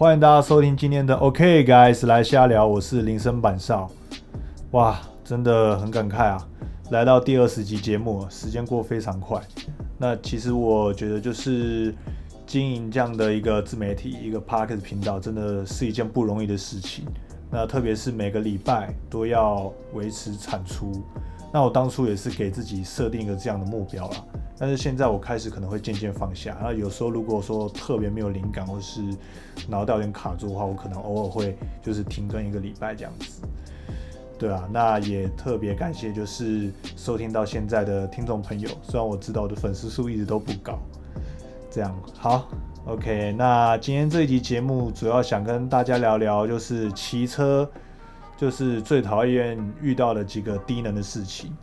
欢迎大家收听今天的 OK Guys 来瞎聊，我是林森板少。哇，真的很感慨啊！来到第二十集节目，时间过非常快。那其实我觉得，就是经营这样的一个自媒体、一个 Parkes 频道，真的是一件不容易的事情。那特别是每个礼拜都要维持产出。那我当初也是给自己设定一个这样的目标啦。但是现在我开始可能会渐渐放下，那有时候如果说特别没有灵感，或是脑袋有点卡住的话，我可能偶尔会就是停更一个礼拜这样子。对啊，那也特别感谢就是收听到现在的听众朋友，虽然我知道我的粉丝数一直都不高。这样好，OK，那今天这一集节目主要想跟大家聊聊，就是骑车就是最讨厌遇到的几个低能的事情。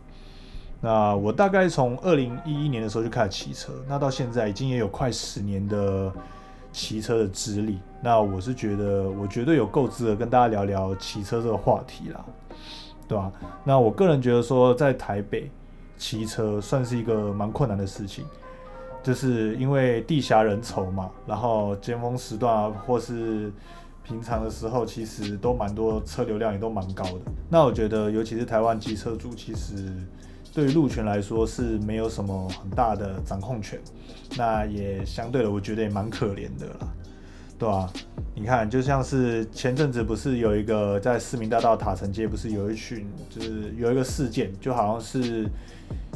那我大概从二零一一年的时候就开始骑车，那到现在已经也有快十年的骑车的资历。那我是觉得，我绝对有够资格跟大家聊聊骑车这个话题啦，对吧？那我个人觉得说，在台北骑车算是一个蛮困难的事情，就是因为地狭人稠嘛，然后尖峰时段啊，或是平常的时候，其实都蛮多车流量也都蛮高的。那我觉得，尤其是台湾机车主，其实。对于陆权来说是没有什么很大的掌控权，那也相对的，我觉得也蛮可怜的啦，对吧？你看，就像是前阵子不是有一个在市民大道塔城街，不是有一群，就是有一个事件，就好像是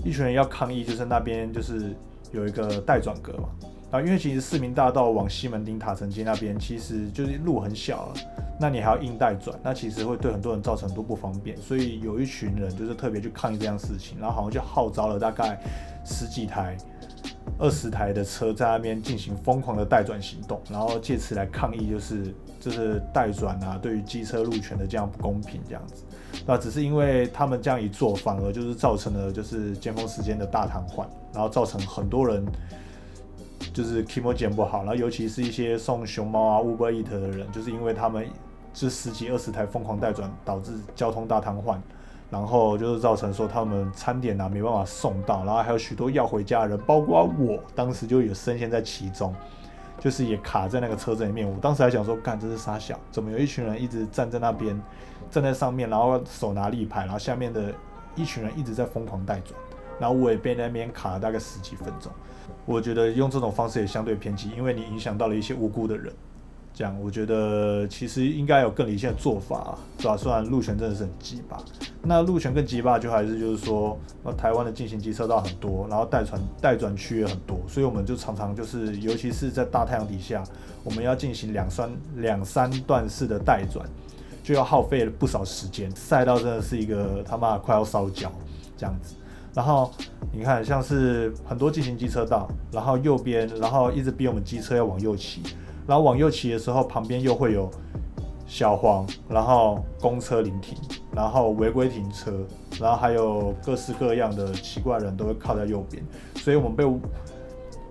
一群人要抗议，就是那边就是有一个待转阁嘛。啊，因为其实市民大道往西门町塔城街那边，其实就是路很小了，那你还要硬带转，那其实会对很多人造成很多不方便，所以有一群人就是特别去抗议这样事情，然后好像就号召了大概十几台、二十台的车在那边进行疯狂的带转行动，然后借此来抗议，就是就是带转啊，对于机车路权的这样不公平这样子。那只是因为他们这样一做，反而就是造成了就是尖峰时间的大瘫痪，然后造成很多人。就是 k i m o 剪不好，然后尤其是一些送熊猫啊 Uber Eat 的人，就是因为他们这十几二十台疯狂带转，导致交通大瘫痪，然后就是造成说他们餐点啊没办法送到，然后还有许多要回家的人，包括我当时就有深陷在其中，就是也卡在那个车子里面。我当时还想说，干这是傻小，怎么有一群人一直站在那边，站在上面，然后手拿立牌，然后下面的一群人一直在疯狂带转，然后我也被那边卡了大概十几分钟。我觉得用这种方式也相对偏激，因为你影响到了一些无辜的人。这样，我觉得其实应该有更理性的做法，是吧？虽然路权真的是很鸡巴，那路权更鸡巴就还是就是说，那台湾的进行机车道很多，然后带转带转区也很多，所以我们就常常就是，尤其是在大太阳底下，我们要进行两三两三段式的带转，就要耗费了不少时间，赛道真的是一个他妈快要烧焦这样子。然后你看，像是很多进行机车道，然后右边，然后一直逼我们机车要往右骑，然后往右骑的时候，旁边又会有小黄，然后公车临停，然后违规停车，然后还有各式各样的奇怪人都会靠在右边，所以我们被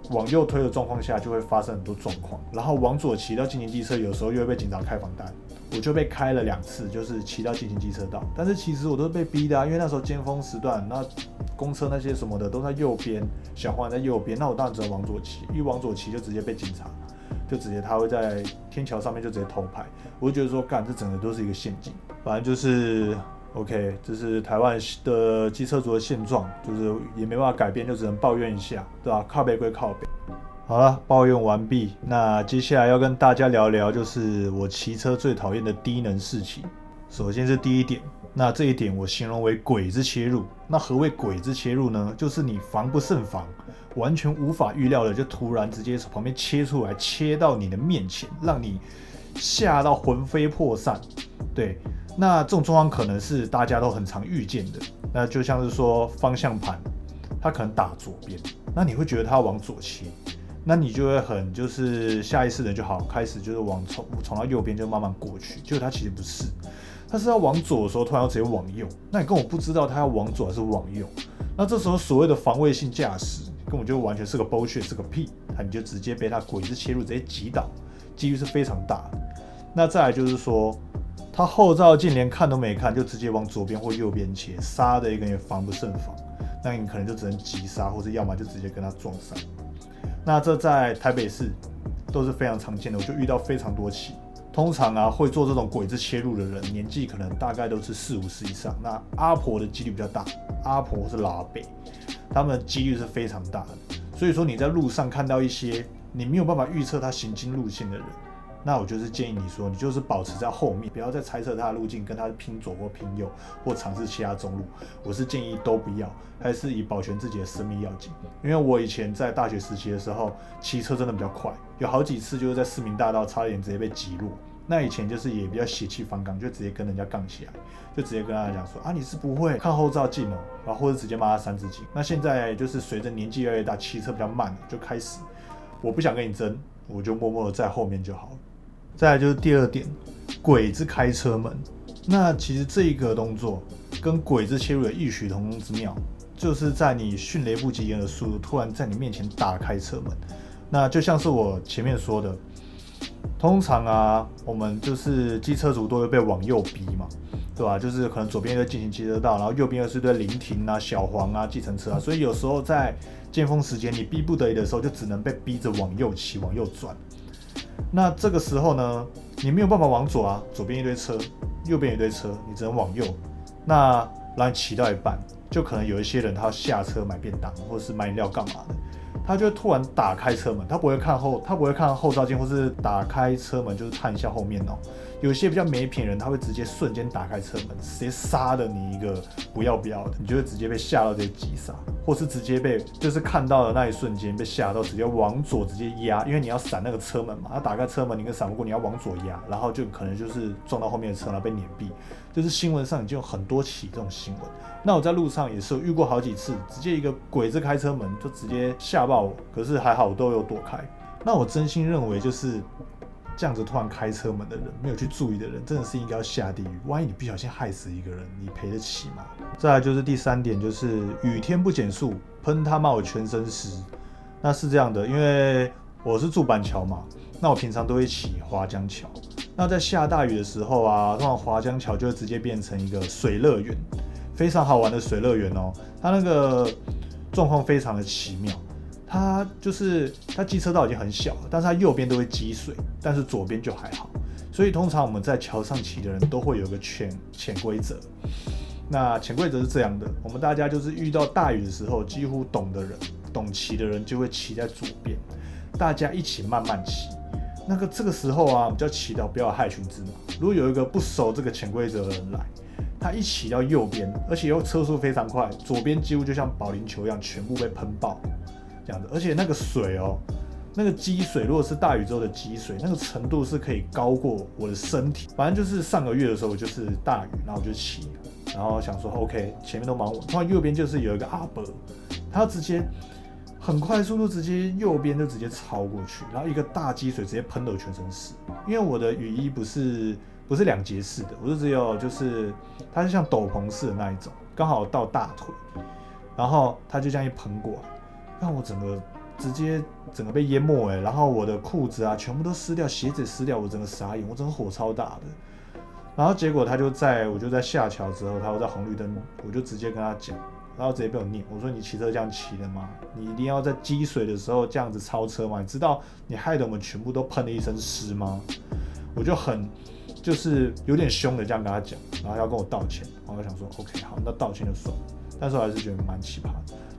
往右推的状况下，就会发生很多状况。然后往左骑到进行机车，有时候又会被警察开罚单。我就被开了两次，就是骑到进行机车道，但是其实我都是被逼的啊，因为那时候尖峰时段，那公车那些什么的都在右边，小黄在右边，那我当然只能往左骑，一往左骑就直接被警察，就直接他会在天桥上面就直接偷拍，我就觉得说干，这整个都是一个陷阱，反正就是 OK，这是台湾的机车族的现状，就是也没办法改变，就只能抱怨一下，对吧？靠背归靠背。好了，抱怨完毕。那接下来要跟大家聊聊，就是我骑车最讨厌的低能事情。首先是第一点，那这一点我形容为鬼子切入。那何谓鬼子切入呢？就是你防不胜防，完全无法预料的，就突然直接从旁边切出来，切到你的面前，让你吓到魂飞魄散。对，那这种状况可能是大家都很常遇见的。那就像是说方向盘，它可能打左边，那你会觉得它往左切。那你就会很就是下意识的就好开始就是往从从到右边就慢慢过去，结果他其实不是，他是要往左的时候突然要直接往右，那你根本不知道他要往左还是往右，那这时候所谓的防卫性驾驶根本就完全是个 bullshit 是个屁，那你就直接被他鬼子切入直接击倒，几率是非常大的。那再来就是说，他后照镜连看都没看就直接往左边或右边切，杀的一个也防不胜防，那你可能就只能急刹，或者要么就直接跟他撞上。那这在台北市都是非常常见的，我就遇到非常多起。通常啊，会做这种鬼子切入的人，年纪可能大概都是四五十以上。那阿婆的几率比较大，阿婆是老北，他们的几率是非常大的。所以说你在路上看到一些你没有办法预测他行经路线的人，那我就是建议你说，你就是保持在后面，不要再猜测他的路径，跟他拼左或拼右，或尝试其他中路。我是建议都不要，还是以保全自己的生命要紧。因为我以前在大学时期的时候，骑车真的比较快。有好几次就是在市民大道差点直接被击落，那以前就是也比较血气方刚，就直接跟人家杠起来，就直接跟他讲说啊你是不会看后照镜哦，然后或者直接骂他三字经。那现在就是随着年纪越来越大，骑车比较慢了，就开始我不想跟你争，我就默默的在后面就好了。再来就是第二点，鬼子开车门。那其实这一个动作跟鬼子切入有异曲同工之妙，就是在你迅雷不及掩耳的速度，突然在你面前打开车门。那就像是我前面说的，通常啊，我们就是机车族都会被往右逼嘛，对吧？就是可能左边在进行机车道，然后右边又是对临停啊、小黄啊、计程车啊，所以有时候在尖峰时间，你逼不得已的时候，就只能被逼着往右骑、往右转。那这个时候呢，你没有办法往左啊，左边一堆车，右边一堆车，你只能往右。那让你骑到一半，就可能有一些人他要下车买便当，或者是买饮料干嘛的。他就突然打开车门，他不会看后，他不会看后照镜，或是打开车门就是看一下后面哦。有些比较没品人，他会直接瞬间打开车门，直接杀的你一个不要不要的，你就会直接被吓到直接急刹，或是直接被就是看到的那一瞬间被吓到，直接往左直接压，因为你要闪那个车门嘛，他打开车门你跟闪不过，你要往左压，然后就可能就是撞到后面的车，然后被碾毙。就是新闻上已经有很多起这种新闻，那我在路上也是遇过好几次，直接一个鬼子开车门就直接吓爆我，可是还好我都有躲开。那我真心认为就是。这样子突然开车门的人，没有去注意的人，真的是应该要下地狱。万一你不小心害死一个人，你赔得起吗？再来就是第三点，就是雨天不减速，喷他妈我全身湿。那是这样的，因为我是住板桥嘛，那我平常都会骑华江桥。那在下大雨的时候啊，通常华江桥就会直接变成一个水乐园，非常好玩的水乐园哦。它那个状况非常的奇妙。它就是它机车道已经很小了，但是它右边都会积水，但是左边就还好。所以通常我们在桥上骑的人都会有个潜潜规则。那潜规则是这样的：我们大家就是遇到大雨的时候，几乎懂的人、懂骑的人就会骑在左边，大家一起慢慢骑。那个这个时候啊，我们就要骑到不要害群之马。如果有一个不熟这个潜规则的人来，他一骑到右边，而且又车速非常快，左边几乎就像保龄球一样，全部被喷爆。样子，而且那个水哦，那个积水，如果是大雨之后的积水，那个程度是可以高过我的身体。反正就是上个月的时候，就是大雨，然后我就骑，然后想说 OK，前面都蛮稳。突然右边就是有一个阿伯，他直接很快速度，直接右边就直接超过去，然后一个大积水直接喷得我全身湿。因为我的雨衣不是不是两节式的，我是只有就是它是像斗篷式的那一种，刚好到大腿，然后它就这样一喷过来。让我整个直接整个被淹没哎，然后我的裤子啊全部都湿掉，鞋子湿掉，我整个傻眼，我整个火超大的。然后结果他就在我就在下桥之后，他又在红绿灯，我就直接跟他讲，然后直接被我念，我说你骑车这样骑的吗？你一定要在积水的时候这样子超车吗？你知道你害得我们全部都喷了一身湿吗？我就很就是有点凶的这样跟他讲，然后要跟我道歉，然后想说 OK 好，那道歉就算了，但是我还是觉得蛮奇葩。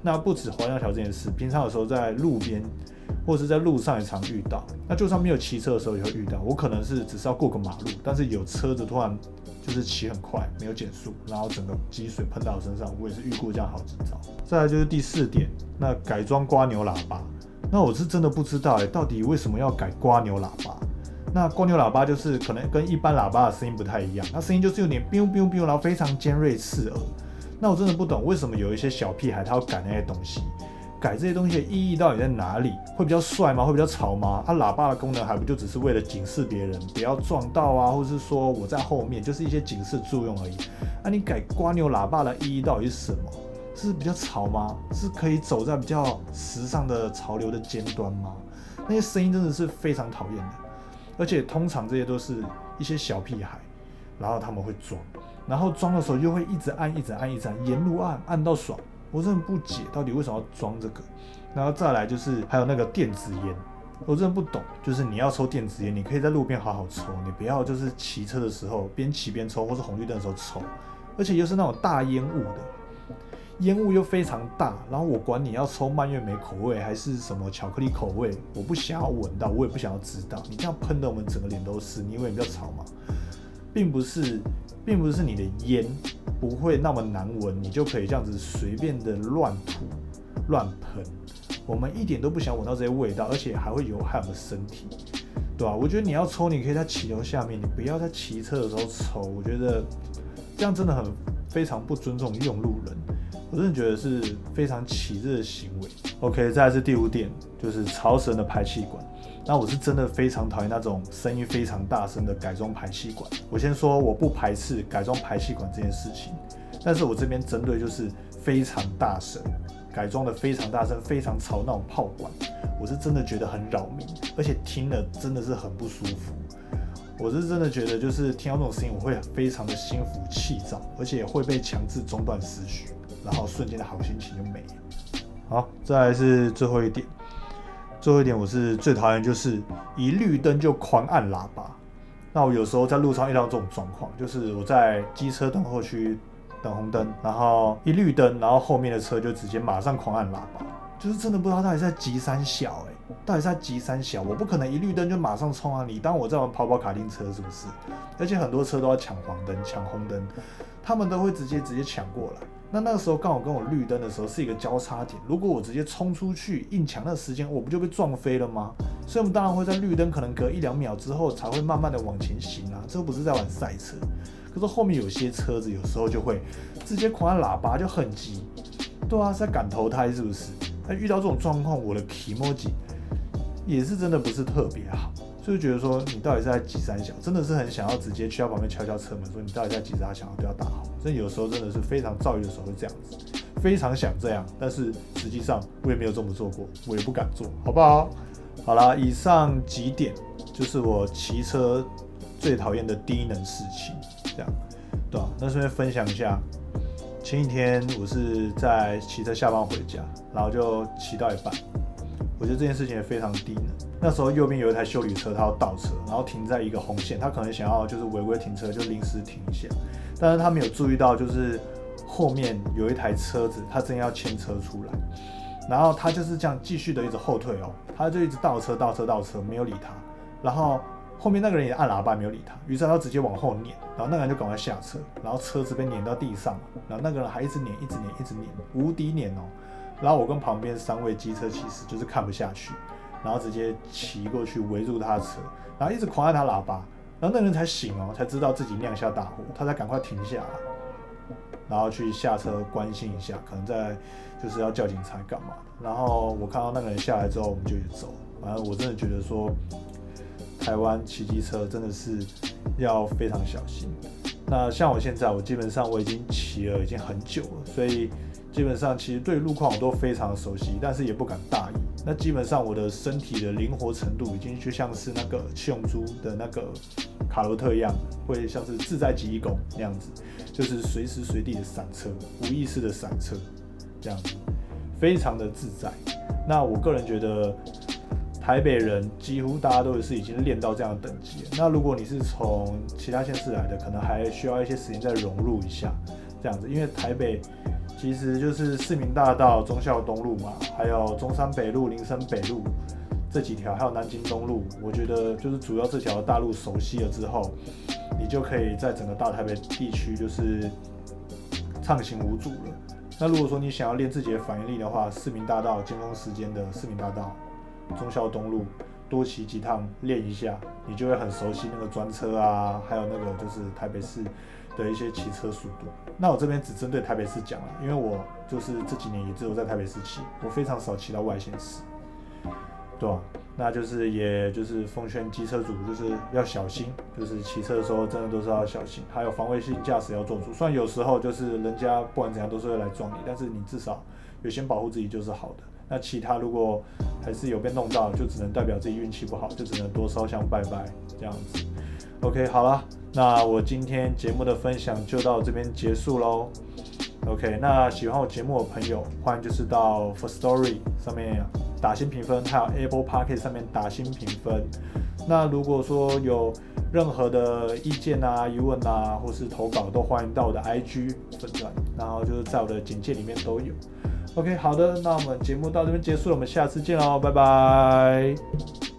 那不止华江桥这件事，平常有时候在路边或是在路上也常遇到。那就算没有骑车的时候也会遇到。我可能是只是要过个马路，但是有车子突然就是骑很快，没有减速，然后整个积水喷到我身上，我也是遇过这样好几遭。再来就是第四点，那改装刮牛喇叭。那我是真的不知道哎，到底为什么要改刮牛喇叭？那刮牛喇叭就是可能跟一般喇叭的声音不太一样，那声音就是有点 biu biu biu，然后非常尖锐刺耳。那我真的不懂，为什么有一些小屁孩他要改那些东西？改这些东西的意义到底在哪里？会比较帅吗？会比较潮吗？它喇叭的功能还不就只是为了警示别人不要撞到啊，或是说我在后面，就是一些警示作用而已。那你改瓜牛喇叭的意义到底是什么？是比较潮吗？是可以走在比较时尚的潮流的尖端吗？那些声音真的是非常讨厌的，而且通常这些都是一些小屁孩，然后他们会装。然后装的时候又会一直按，一直按，一直按，沿路按，按到爽。我真的不解，到底为什么要装这个？然后再来就是还有那个电子烟，我真的不懂，就是你要抽电子烟，你可以在路边好好抽，你不要就是骑车的时候边骑边抽，或是红绿灯的时候抽，而且又是那种大烟雾的，烟雾又非常大，然后我管你要抽蔓越莓口味还是什么巧克力口味，我不想要闻到，我也不想要知道，你这样喷的我们整个脸都是，你以为比较吵吗？并不是，并不是你的烟不会那么难闻，你就可以这样子随便的乱吐、乱喷。我们一点都不想闻到这些味道，而且还会有害我们的身体，对吧？我觉得你要抽，你可以在骑楼下面，你不要在骑车的时候抽。我觉得这样真的很非常不尊重用路人，我真的觉得是非常歧视的行为。OK，再来是第五点，就是超神的排气管。那我是真的非常讨厌那种声音非常大声的改装排气管。我先说我不排斥改装排气管这件事情，但是我这边针对就是非常大声。改装的非常大声、非常吵那种炮管，我是真的觉得很扰民，而且听了真的是很不舒服。我是真的觉得，就是听到这种声音，我会非常的心浮气躁，而且会被强制中断思绪，然后瞬间的好心情就没了。好，再来是最后一点，最后一点我是最讨厌就是一绿灯就狂按喇叭。那我有时候在路上遇到这种状况，就是我在机车等候区。等红灯，然后一绿灯，然后后面的车就直接马上狂按喇叭，就是真的不知道到底在急三小哎，到底在急三小，我不可能一绿灯就马上冲啊！你当我在玩跑跑卡丁车是不是？而且很多车都要抢黄灯、抢红灯，他们都会直接直接抢过来。那那个时候刚好跟我绿灯的时候是一个交叉点，如果我直接冲出去硬抢那时间，我不就被撞飞了吗？所以我们当然会在绿灯可能隔一两秒之后才会慢慢的往前行啊，这不是在玩赛车。可是后面有些车子有时候就会直接狂按喇叭，就很急，对啊，在赶投胎是不是？那遇到这种状况，我的 emoji 也是真的不是特别好，就是觉得说你到底是在急三小，真的是很想要直接去到旁边敲敲车门，说你到底在急啥，想要对他打好。所以有时候真的是非常躁郁的时候会这样子，非常想这样，但是实际上我也没有这么做过，我也不敢做，好不好？好啦，以上几点就是我骑车最讨厌的低能事情。这样，对吧？那顺便分享一下，前几天我是在骑车下班回家，然后就骑到一半，我觉得这件事情也非常低能。那时候右边有一台修理车，他要倒车，然后停在一个红线，他可能想要就是违规停车，就临时停一下，但是他没有注意到就是后面有一台车子，他正要牵车出来，然后他就是这样继续的一直后退哦，他就一直倒车倒车倒车，没有理他，然后。后面那个人也按喇叭，没有理他，于是他直接往后撵，然后那个人就赶快下车，然后车子被撵到地上，然后那个人还一直撵，一直撵，一直撵，无敌撵哦。然后我跟旁边三位机车骑士就是看不下去，然后直接骑过去围住他的车，然后一直狂按他喇叭，然后那个人才醒哦，才知道自己酿下大祸，他才赶快停下来，然后去下车关心一下，可能在就是要叫警察干嘛的。然后我看到那个人下来之后，我们就也走。反正我真的觉得说。台湾骑机车真的是要非常小心。那像我现在，我基本上我已经骑了已经很久了，所以基本上其实对路况我都非常熟悉，但是也不敢大意。那基本上我的身体的灵活程度已经就像是那个七龙珠的那个卡罗特一样，会像是自在极意功那样子，就是随时随地的闪车，无意识的闪车，这样子非常的自在。那我个人觉得。台北人几乎大家都是已经练到这样的等级。那如果你是从其他县市来的，可能还需要一些时间再融入一下，这样子。因为台北其实就是市民大道、忠孝东路嘛，还有中山北路、林森北路这几条，还有南京东路。我觉得就是主要这条大路熟悉了之后，你就可以在整个大台北地区就是畅行无阻了。那如果说你想要练自己的反应力的话，市民大道尖峰时间的市民大道。忠孝东路多骑几趟练一下，你就会很熟悉那个专车啊，还有那个就是台北市的一些骑车速度。那我这边只针对台北市讲了，因为我就是这几年也只有在台北市骑，我非常少骑到外县市，对吧？那就是也就是奉劝机车主就是要小心，就是骑车的时候真的都是要小心，还有防卫性驾驶要做足。虽然有时候就是人家不管怎样都是会来撞你，但是你至少有先保护自己就是好的。那其他如果还是有被弄到，就只能代表自己运气不好，就只能多烧香拜拜这样子。OK，好了，那我今天节目的分享就到这边结束喽。OK，那喜欢我节目的朋友，欢迎就是到 For Story 上面打新评分，还有 Apple Park 上面打新评分。那如果说有任何的意见啊、疑问啊，或是投稿，都欢迎到我的 IG 粉钻，然后就是在我的简介里面都有。OK，好的，那我们节目到这边结束了，我们下次见喽，拜拜。